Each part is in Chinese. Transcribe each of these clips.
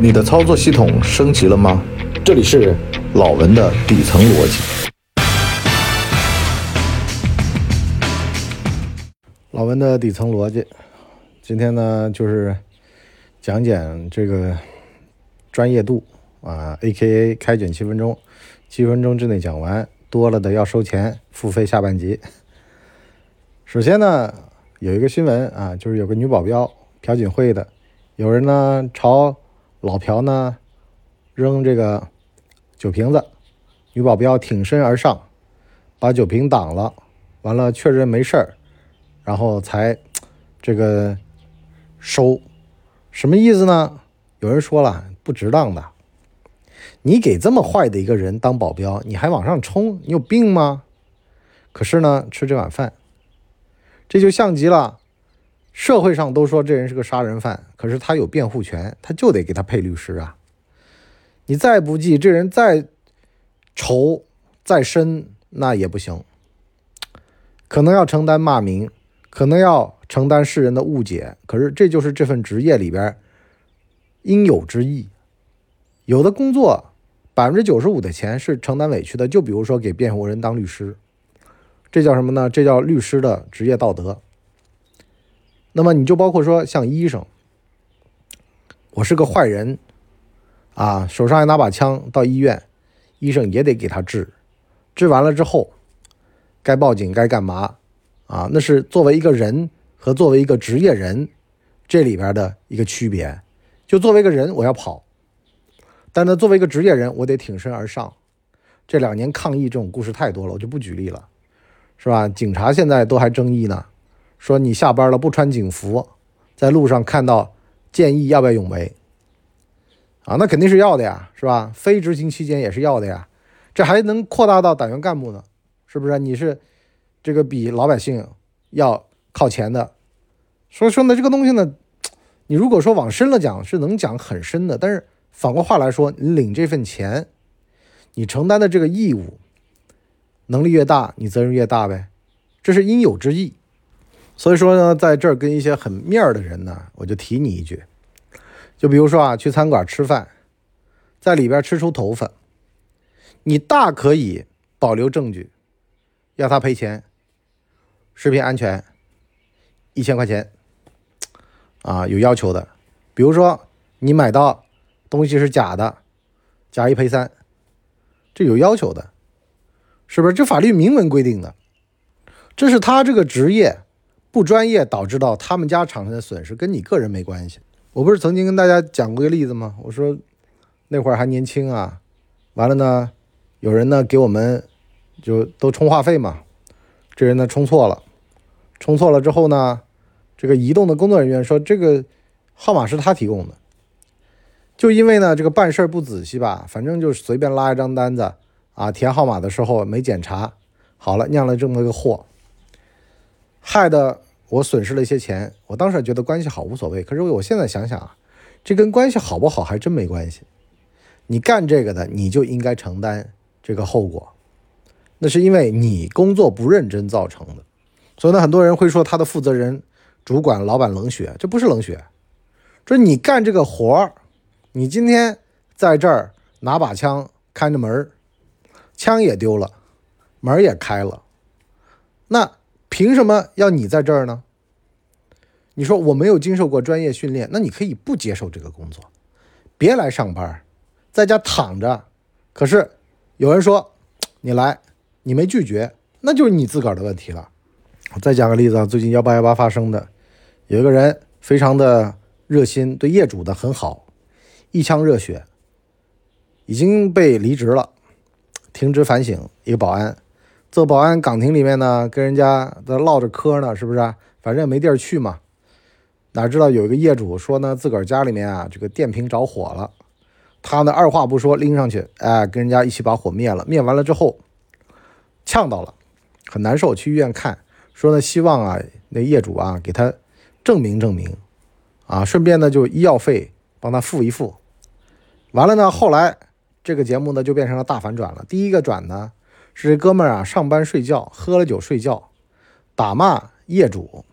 你的操作系统升级了吗？这里是老文的底层逻辑。老文的底层逻辑，今天呢就是讲讲这个专业度啊，A.K.A 开卷七分钟，七分钟之内讲完，多了的要收钱，付费下半集。首先呢，有一个新闻啊，就是有个女保镖朴槿惠的，有人呢朝老朴呢扔这个酒瓶子，女保镖挺身而上，把酒瓶挡了，完了确认没事儿。然后才这个收，什么意思呢？有人说了不值当的，你给这么坏的一个人当保镖，你还往上冲，你有病吗？可是呢，吃这碗饭，这就像极了社会上都说这人是个杀人犯，可是他有辩护权，他就得给他配律师啊。你再不济，这人再仇再深，那也不行，可能要承担骂名。可能要承担世人的误解，可是这就是这份职业里边应有之义。有的工作百分之九十五的钱是承担委屈的，就比如说给辩护人当律师，这叫什么呢？这叫律师的职业道德。那么你就包括说像医生，我是个坏人啊，手上还拿把枪到医院，医生也得给他治，治完了之后该报警该干嘛？啊，那是作为一个人和作为一个职业人，这里边的一个区别。就作为一个人，我要跑；但呢，作为一个职业人，我得挺身而上。这两年抗议这种故事太多了，我就不举例了，是吧？警察现在都还争议呢，说你下班了不穿警服，在路上看到建议要不要勇为？啊，那肯定是要的呀，是吧？非执行期间也是要的呀。这还能扩大到党员干部呢，是不是？你是？这个比老百姓要靠前的，所以说呢，这个东西呢，你如果说往深了讲，是能讲很深的。但是反过话来说，你领这份钱，你承担的这个义务，能力越大，你责任越大呗，这是应有之义。所以说呢，在这儿跟一些很面儿的人呢，我就提你一句，就比如说啊，去餐馆吃饭，在里边吃出头发，你大可以保留证据，要他赔钱。食品安全，一千块钱，啊，有要求的。比如说你买到东西是假的，假一赔三，这有要求的，是不是？这法律明文规定的，这是他这个职业不专业导致到他们家产生的损失，跟你个人没关系。我不是曾经跟大家讲过一个例子吗？我说那会儿还年轻啊，完了呢，有人呢给我们就都充话费嘛，这人呢充错了。充错了之后呢，这个移动的工作人员说这个号码是他提供的，就因为呢这个办事不仔细吧，反正就是随便拉一张单子啊，填号码的时候没检查，好了酿了这么个祸，害得我损失了一些钱。我当时觉得关系好无所谓，可是我现在想想啊，这跟关系好不好还真没关系。你干这个的，你就应该承担这个后果，那是因为你工作不认真造成的。所以呢，很多人会说他的负责人、主管、老板冷血，这不是冷血，这你干这个活儿，你今天在这儿拿把枪看着门儿，枪也丢了，门也开了，那凭什么要你在这儿呢？你说我没有经受过专业训练，那你可以不接受这个工作，别来上班，在家躺着。可是有人说你来，你没拒绝，那就是你自个儿的问题了。我再讲个例子啊，最近幺八幺八发生的，有一个人非常的热心，对业主的很好，一腔热血，已经被离职了，停职反省。一个保安做保安岗亭里面呢，跟人家在唠着嗑呢，是不是？反正也没地儿去嘛。哪知道有一个业主说呢，自个儿家里面啊，这个电瓶着火了，他呢二话不说拎上去，哎，跟人家一起把火灭了。灭完了之后，呛到了，很难受，去医院看。说呢，希望啊，那业主啊，给他证明证明，啊，顺便呢就医药费帮他付一付。完了呢，后来这个节目呢就变成了大反转了。第一个转呢是这哥们儿啊上班睡觉，喝了酒睡觉，打骂业主。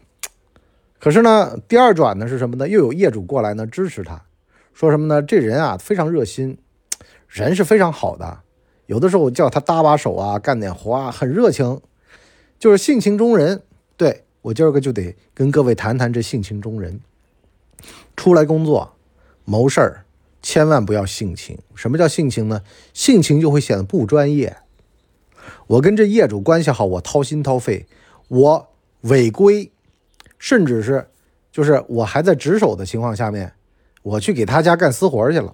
可是呢，第二转呢是什么呢？又有业主过来呢支持他，说什么呢？这人啊非常热心，人是非常好的。有的时候我叫他搭把手啊，干点活啊，很热情，就是性情中人。对我今儿个就得跟各位谈谈这性情中人。出来工作谋事儿，千万不要性情。什么叫性情呢？性情就会显得不专业。我跟这业主关系好，我掏心掏肺，我违规，甚至是就是我还在值守的情况下面，我去给他家干私活去了，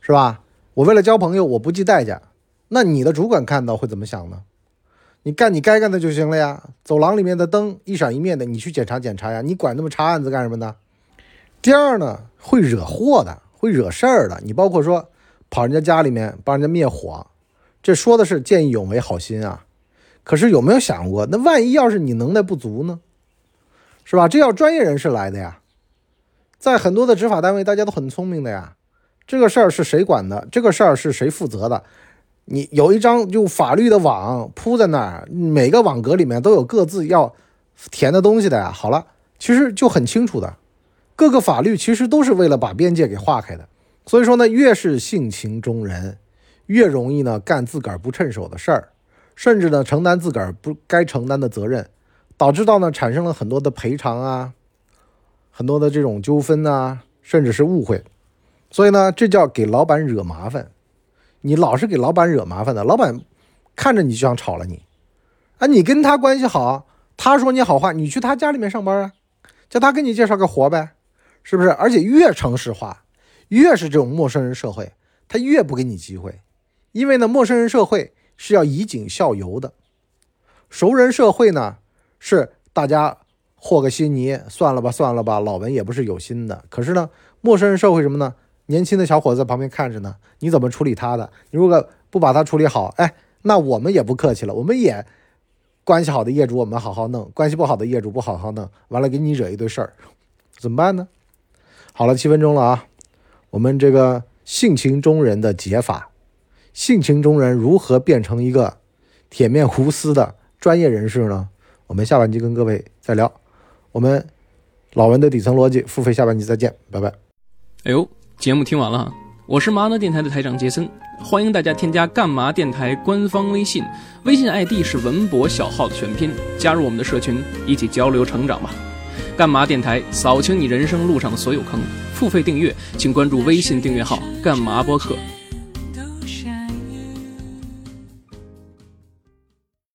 是吧？我为了交朋友，我不计代价。那你的主管看到会怎么想呢？你干你该干的就行了呀。走廊里面的灯一闪一灭的，你去检查检查呀。你管那么查案子干什么呢？第二呢，会惹祸的，会惹事儿的。你包括说跑人家家里面帮人家灭火。这说的是见义勇为、好心啊，可是有没有想过，那万一要是你能耐不足呢？是吧？这要专业人士来的呀，在很多的执法单位，大家都很聪明的呀。这个事儿是谁管的？这个事儿是谁负责的？你有一张就法律的网铺在那儿，每个网格里面都有各自要填的东西的呀。好了，其实就很清楚的，各个法律其实都是为了把边界给划开的。所以说呢，越是性情中人。越容易呢干自个儿不趁手的事儿，甚至呢承担自个儿不该承担的责任，导致到呢产生了很多的赔偿啊，很多的这种纠纷啊，甚至是误会。所以呢，这叫给老板惹麻烦。你老是给老板惹麻烦的，老板看着你就想炒了你。啊，你跟他关系好，他说你好话，你去他家里面上班啊，叫他给你介绍个活呗，是不是？而且越城市化，越是这种陌生人社会，他越不给你机会。因为呢，陌生人社会是要以儆效尤的，熟人社会呢是大家和个稀泥，算了吧，算了吧，老文也不是有心的。可是呢，陌生人社会什么呢？年轻的小伙子在旁边看着呢，你怎么处理他的？你如果不把他处理好，哎，那我们也不客气了，我们也关系好的业主我们好好弄，关系不好的业主不好好弄，完了给你惹一堆事儿，怎么办呢？好了，七分钟了啊，我们这个性情中人的解法。性情中人如何变成一个铁面无私的专业人士呢？我们下半集跟各位再聊。我们老文的底层逻辑付费下半集再见，拜拜。哎呦，节目听完了，我是麻辣电台的台长杰森，欢迎大家添加干嘛电台官方微信，微信 ID 是文博小号的全拼，加入我们的社群，一起交流成长吧。干嘛电台扫清你人生路上的所有坑，付费订阅请关注微信订阅号干嘛播客。